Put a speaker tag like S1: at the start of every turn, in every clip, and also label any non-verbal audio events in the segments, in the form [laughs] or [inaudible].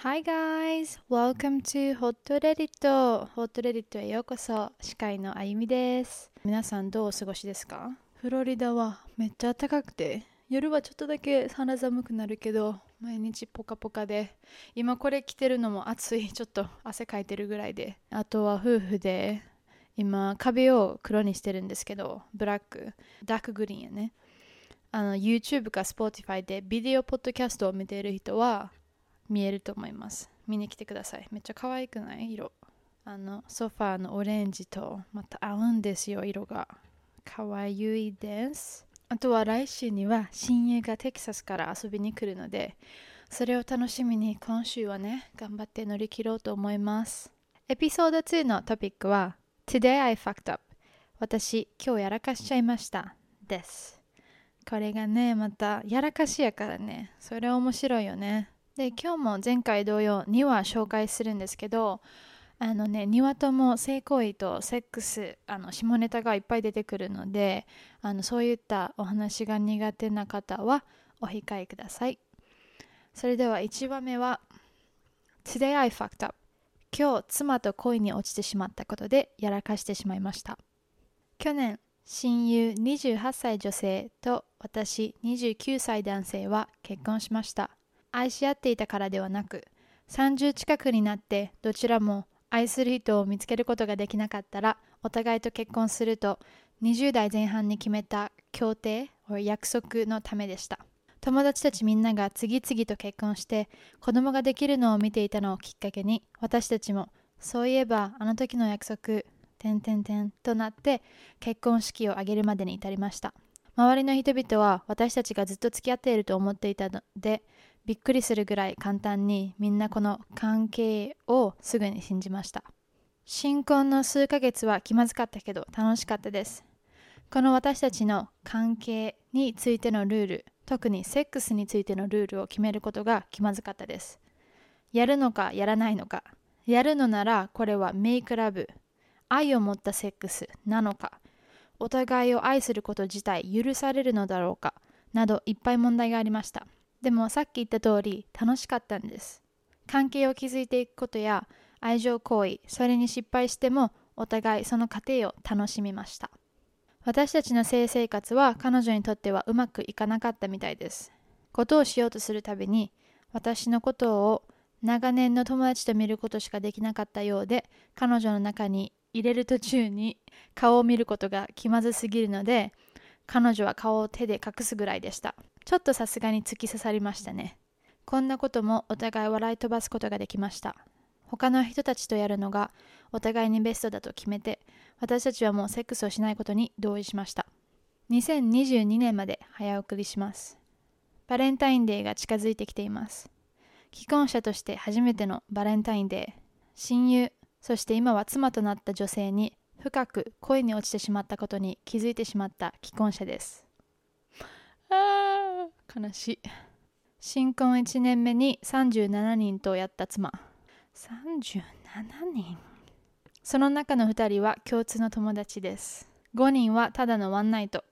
S1: Hi guys! Welcome to Hot Reddit! Hot Reddit へようこそ。司会のあゆみです。皆さんどうお過ごしですか？フロリダはめっちゃ暖かくて、夜はちょっとだけ肌寒くなるけど、毎日ポカポカで、今これ着てるのも暑い。ちょっと汗かいてるぐらいで。あとは夫婦で、今壁を黒にしてるんですけど、ブラック、ダークグリーンやね。あの YouTube か Spotify でビデオポッドキャストを見ている人は見えると思います。見に来てください。めっちゃ可愛くない？色。あのソファーのオレンジとまた合うんですよ、色が。可愛いです。あとは来週には親友がテキサスから遊びに来るので、それを楽しみに今週はね、頑張って乗り切ろうと思います。エピソード2のトピックは Today I fucked up 私今日やらかしちゃいましたです。これがね、またやらかしやからね、それ面白いよね。で、今日も前回同様2話紹介するんですけど、あのね、2話とも性行為とセックス、あの下ネタがいっぱい出てくるので、あのそういったお話が苦手な方はお控えください。それでは1話目は Today I fucked up 今日妻と恋に落ちてしまったことでやらかしてしまいました。去年親友28歳女性と私29歳男性は結婚しました愛し合っていたからではなく30近くになってどちらも愛する人を見つけることができなかったらお互いと結婚すると20代前半に決めた協定約束のためでした。友達たちみんなが次々と結婚して子供ができるのを見ていたのをきっかけに私たちもそういえばあの時の約束てんてんてんとなって結婚式を挙げるまでに至りました。周りの人々は私たちがずっと付き合っていると思っていたのでびっくりするぐらい簡単にみんなこの関係をすぐに信じました。新婚の数ヶ月は気まずかったけど楽しかったです。この私たちの関係についてのルール特にセックスについてのルールを決めることが気まずかったです。やるのかやらないのか。やるのならこれはメイクラブ愛を持ったセックスなのか。お互いを愛すること自体許されるのだろうか。などいっぱい問題がありました。でもさっき言った通り楽しかったんです。関係を築いていくことや愛情行為それに失敗してもお互いその過程を楽しみました。私たちの性生活は彼女にとってはうまくいかなかったみたいです。ことをしようとするたびに私のことを長年の友達と見ることしかできなかったようで彼女の中に入れる途中に顔を見ることが気まずすぎるので彼女は顔を手で隠すぐらいでした。ちょっとさすがに突き刺さりましたね。こんなこともお互い笑い飛ばすことができました。他の人たちとやるのがお互いにベストだと決めて私たちはもうセックスをしないことに同意しました。2022年まで早送りします。バレンタインデーが近づいてきています。既婚者として初めてのバレンタインデー。親友そして今は妻となった女性に深く恋に落ちてしまったことに気づいてしまった既婚者です。あー。悲しい。新婚1年目に37人とやった妻。37人？その中の2人は共通の友達です。5人はただのワンナイト。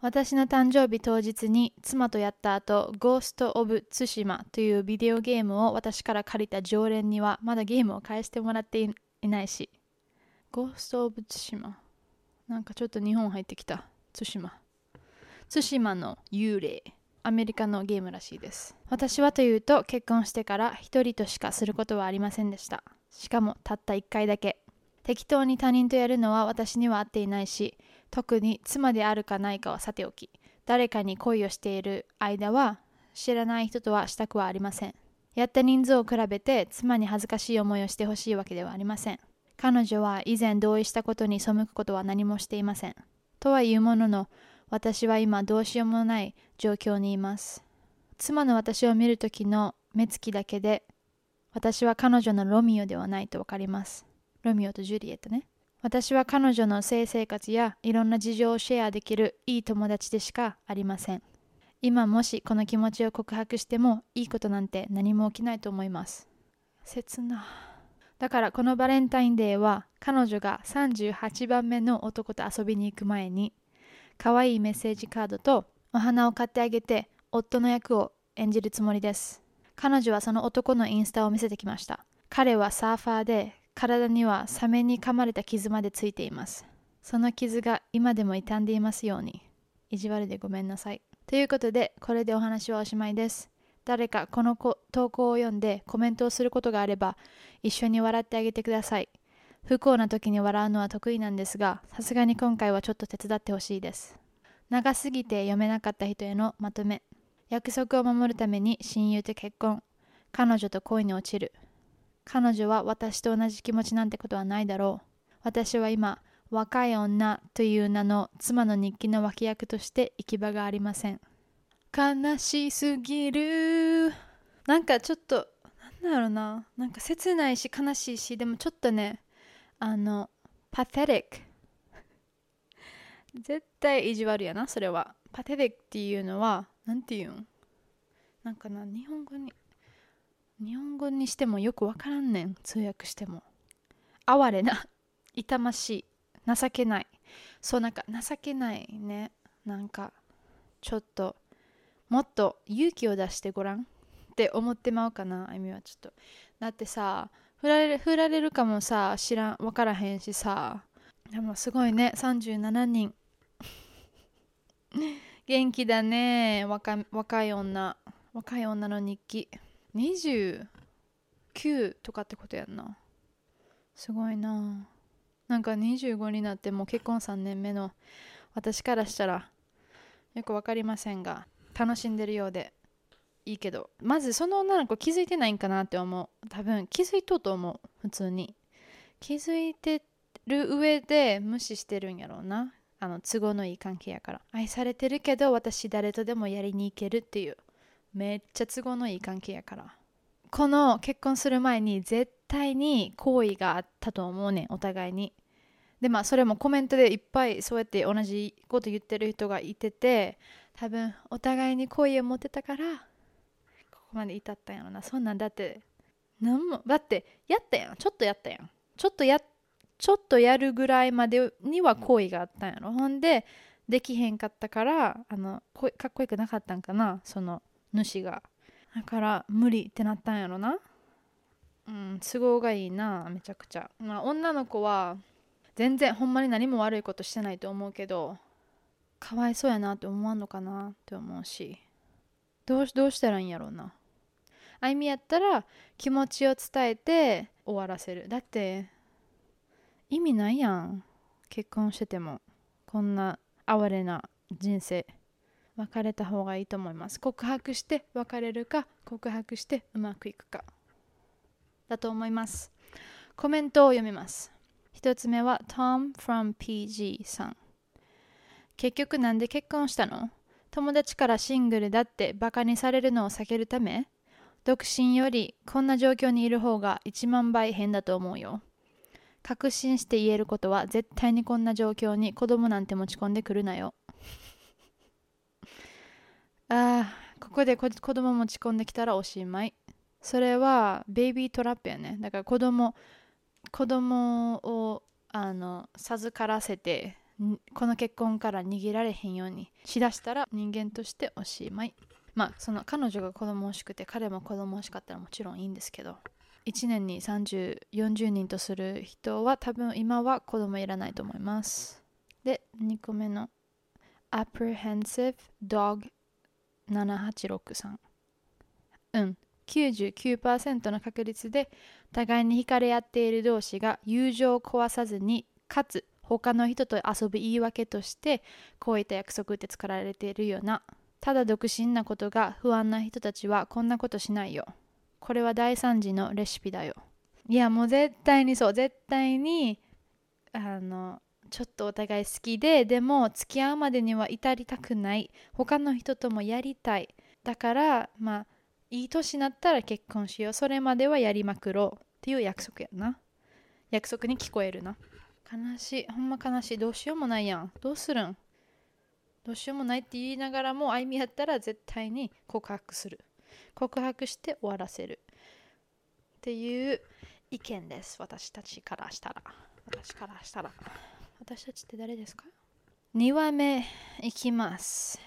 S1: 私の誕生日当日に妻とやった後、ゴースト・オブ・ツシマというビデオゲームを私から借りた常連にはまだゲームを返してもらっていいないし。ゴースト・オブ・ツシマ？なんかちょっと日本入ってきた。ツシマ。ツシマの幽霊。アメリカのゲームらしいです。私はというと結婚してから一人としかすることはありませんでした。しかもたった一回だけ。適当に他人とやるのは私には合っていないし、特に妻であるかないかはさておき、誰かに恋をしている間は知らない人とはしたくはありません。やった人数を比べて妻に恥ずかしい思いをしてほしいわけではありません。彼女は以前同意したことに背くことは何もしていません。とはいうものの、私は今どうしようもない状況にいます。妻の私を見るときの目つきだけで、私は彼女のロミオではないとわかります。ロミオとジュリエットね。私は彼女の性生活やいろんな事情をシェアできるいい友達でしかありません。今もしこの気持ちを告白してもいいことなんて何も起きないと思います。切な。だからこのバレンタインデーは彼女が38番目の男と遊びに行く前に可愛いメッセージカードとお花を買ってあげて夫の役を演じるつもりです。彼女はその男のインスタを見せてきました。彼はサーファーで、体にはサメに噛まれた傷までついています。その傷が今でも傷んでいますように。意地悪でごめんなさい。ということで、これでお話はおしまいです。誰かこの投稿を読んでコメントをすることがあれば、一緒に笑ってあげてください。不幸な時に笑うのは得意なんですが、さすがに今回はちょっと手伝ってほしいです。長すぎて読めなかった人へのまとめ。約束を守るために親友と結婚。彼女と恋に落ちる。彼女は私と同じ気持ちなんてことはないだろう。私は今、若い女という名の妻の日記の脇役として行き場がありません。悲しすぎる。なんかちょっと、なんだろうな。なんか切ないし悲しいし、でもちょっとね、あの、パテティック。絶対意地悪やな、それは。パテティックっていうのは、なんていうん？なんかな、日本語に、日本語にしてもよくわからんねん、通訳しても。哀れな、痛ましい、情けない。そう、なんか情けないね。なんか、ちょっと、もっと勇気を出してごらんって思ってまうかな、あゆみはちょっと。だってさ、振られる振られるかもさ、知らん、わからへんしさ。でもすごいね、37人。[laughs] 元気だね若若い女。若い女の日記。29とかってことやんな。すごいな。なんか25になってもう結婚3年目の私からしたらよく分かりませんが楽しんでるようで。いいけどまずその女の子気づいてないんかなって思う。多分気づいとうと思う普通に。気づいてる上で無視してるんやろうな。あの都合のいい関係やから。愛されてるけど私誰とでもやりに行けるっていう。めっちゃ都合のいい関係やから。この結婚する前に絶対に好意があったと思うねんお互いに。でまあそれもコメントでいっぱいそうやって同じこと言ってる人がいてて多分お互いに好意を持ってたからこまで至ったんやろな。そんなんだってなんもだってやったやん。ちょっとやったやん。ちょっとやちょっとやるぐらいまでには好意があったんやろ。ほんでできへんかったからあのかっこよくなかったんかな。その主が。だから無理ってなったんやろな。うん都合がいいなめちゃくちゃ。まあ女の子は全然ほんまに何も悪いことしてないと思うけどかわいそうやなって思わんのかなって思うし。どうどうしたらいいんやろうな。あいみやったら気持ちを伝えて終わらせる。だって意味ないやん。結婚してても。こんな哀れな人生。別れた方がいいと思います。告白して別れるか告白してうまくいくか。だと思います。コメントを読みます。一つ目は Tom from PG さん。結局なんで結婚したの？友達からシングルだってバカにされるのを避けるため？独身よりこんな状況にいる方が1万倍変だと思うよ。確信して言えることは絶対にこんな状況に子供なんて持ち込んでくるなよ。[laughs] ああここで子供持ち込んできたらおしまい。それはベイビートラップやね。だから子供子供をあの授からせてこの結婚から逃げられへんようにしだしたら人間としておしまい。まあその彼女が子供欲しくて彼も子供欲しかったらもちろんいいんですけど1年に3040人とする人は多分今は子供いらないと思います。で2個目の apprehensive dog 7863うん。99%の確率で互いに惹かれ合っている同士が友情を壊さずにかつ他の人と遊ぶ言い訳としてこういった約束って作られているようなただ独身なことが不安な人たちはこんなことしないよ。これは大惨事のレシピだよ。いやもう絶対にそう絶対にあのちょっとお互い好きででも付き合うまでには至りたくない。他の人ともやりたい。だからまあいい年になったら結婚しよう。それまではやりまくろう。っていう約束やな。約束に聞こえるな。悲しい。ほんま悲しい。どうしようもないやん。どうするん？どうしようもないって言いながらも歩みやったら絶対に告白する。告白して終わらせる。っていう意見です。私たちからしたら。私からしたら。私たちって誰ですか？2話目いきます。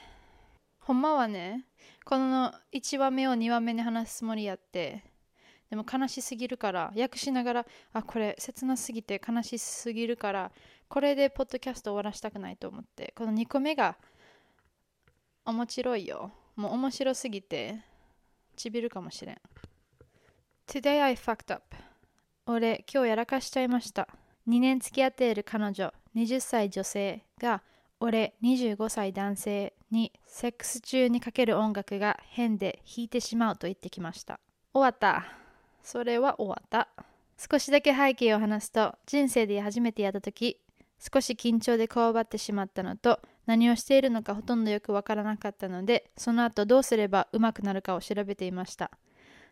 S1: ほんまはねこの1話目を2話目に話すつもりやってでも悲しすぎるから訳しながらあこれ切なすぎて悲しすぎるからこれでポッドキャスト終わらしたくないと思ってこの2個目が面白いよもう面白すぎてちびるかもしれん。Today I fucked up. 俺今日やらかしちゃいました。2年付き合っている彼女20歳女性が俺25歳男性にセックス中にかける音楽が変で弾いてしまうと言ってきました。終わった。それは終わった。少しだけ背景を話すと人生で初めてやった時少し緊張でこわばってしまったのと何をしているのかほとんどよくわからなかったのでその後どうすれば上手くなるかを調べていました。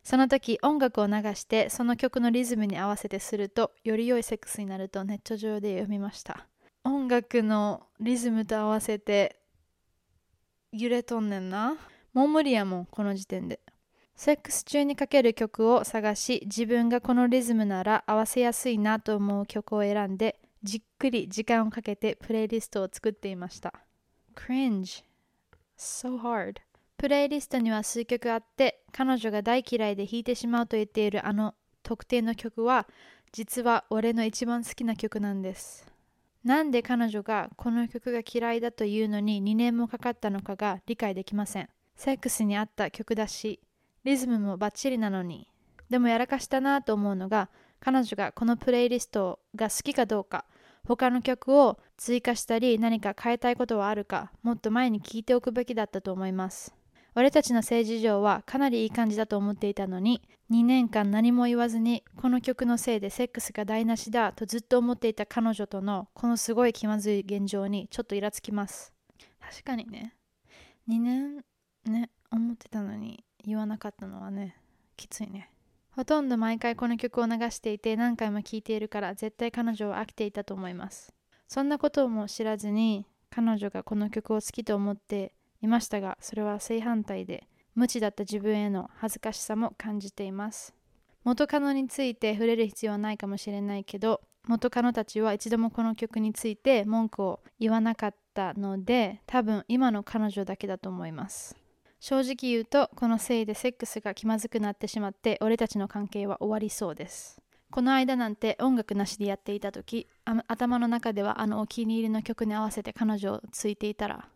S1: その時音楽を流してその曲のリズムに合わせてするとより良いセックスになるとネット上で読みました。音楽のリズムと合わせて揺れとんねんな？もう無理やもんこの時点で。セックス中にかける曲を探し自分がこのリズムなら合わせやすいなと思う曲を選んでじっくり時間をかけてプレイリストを作っていました。Cringe. So hard. プレイリストには数曲あって彼女が大嫌いで弾いてしまうと言っているあの特定の曲は実は俺の一番好きな曲なんです。なんで彼女がこの曲が嫌いだというのに2年もかかったのかが理解できません。セックスに合った曲だしリズムもバッチリなのに。でもやらかしたなと思うのが彼女がこのプレイリストが好きかどうか。他の曲を追加したり何か変えたいことはあるかもっと前に聞いておくべきだったと思います。俺たちの性事情はかなりいい感じだと思っていたのに2年間何も言わずにこの曲のせいでセックスが台無しだとずっと思っていた彼女とのこのすごい気まずい現状にちょっとイラつきます。確かにね。2年ね思ってたのに言わなかったのはねきついね。ほとんど毎回この曲を流していて何回も聴いているから絶対彼女は飽きていたと思います。そんなことも知らずに彼女がこの曲を好きと思っていましたがそれは正反対で無知だった自分への恥ずかしさも感じています。元カノについて触れる必要はないかもしれないけど元カノたちは一度もこの曲について文句を言わなかったので多分今の彼女だけだと思います。正直言うとこのせいでセックスが気まずくなってしまって俺たちの関係は終わりそうです。この間なんて音楽なしでやっていた時頭の中ではあのお気に入りの曲に合わせて彼女をついていたら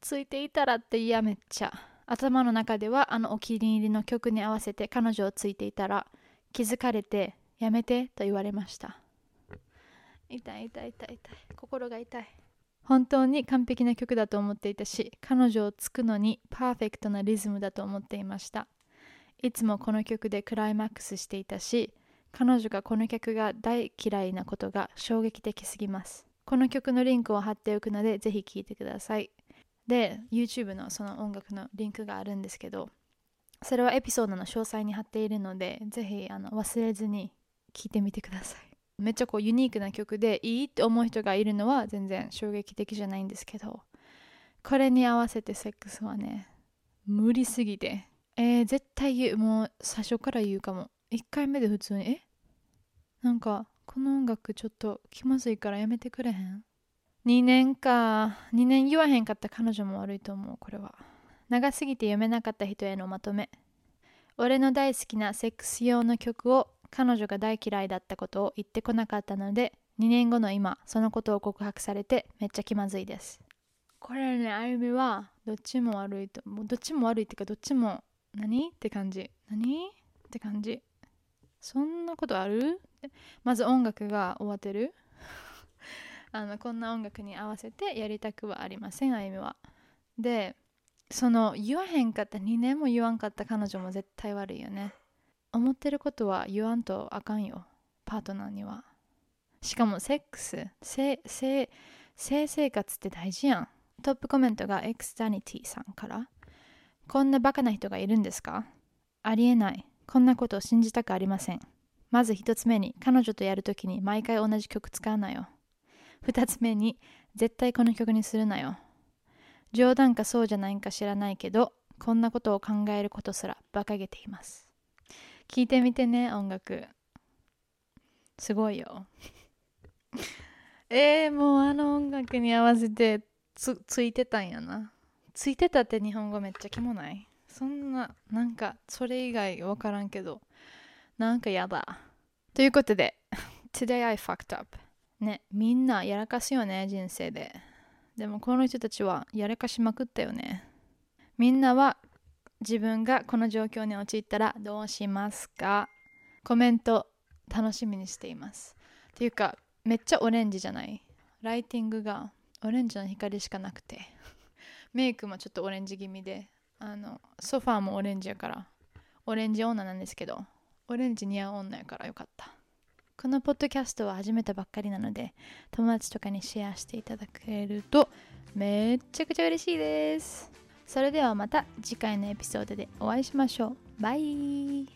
S1: ついていたらっていやめっちゃ。頭の中ではあのお気に入りの曲に合わせて彼女をついていたら気づかれてやめてと言われました。痛い痛い痛い痛い。心が痛い。本当に完璧な曲だと思っていたし彼女をつくのにパーフェクトなリズムだと思っていました。いつもこの曲でクライマックスしていたし彼女がこの曲が大嫌いなことが衝撃的すぎます。この曲のリンクを貼っておくのでぜひ聴いてください。で YouTube のその音楽のリンクがあるんですけどそれはエピソードの詳細に貼っているのでぜひあの忘れずに聴いてみてください。めっちゃこうユニークな曲でいいって思う人がいるのは全然衝撃的じゃないんですけどこれに合わせてセックスはね無理すぎてえー、絶対言うもう最初から言うかも。1回目で普通にえ？なんかこの音楽ちょっと気まずいからやめてくれへん？2年か。2年言わへんかった彼女も悪いと思うこれは。長すぎて読めなかった人へのまとめ。俺の大好きなセックス用の曲を彼女が大嫌いだったことを言ってこなかったので2年後の今そのことを告白されてめっちゃ気まずいです。これねあゆみはどっちも悪いともうどっちも悪いっていうかどっちも何って感じ。何って感じ。そんなことある？まず音楽が終わってる？[laughs] あのこんな音楽に合わせてやりたくはありませんあゆみは。でその言わへんかった2年も言わんかった彼女も絶対悪いよね。思ってることは言わんとあかんよパートナーには。しかもセックス性性性生活って大事やん。トップコメントがエクスタニティさんからこんなバカな人がいるんですか？ありえない。こんなことを信じたくありません。まず一つ目に彼女とやるときに毎回同じ曲使うなよ。2つ目に絶対この曲にするなよ。冗談かそうじゃないんか知らないけどこんなことを考えることすら馬鹿げています。聞いてみてね音楽。すごいよ。[laughs] えー、もうあの音楽に合わせてつついてたんやな。ついてたって日本語めっちゃキモない？そんななんかそれ以外わからんけどなんかやだということで [laughs] Today I fucked up ねみんなやらかすよね人生で。でもこの人たちはやらかしまくったよね。みんなは自分がこの状況に陥ったらどうしますか？コメント楽しみにしています。っていうかめっちゃオレンジじゃない？ライティングがオレンジの光しかなくて。メイクもちょっとオレンジ気味であのソファーもオレンジやから。オレンジ女なんですけどオレンジ似合う女やからよかった。このポッドキャストは始めたばっかりなので友達とかにシェアしていただけるとめっちゃくちゃ嬉しいです。それではまた次回のエピソードでお会いしましょう。バイ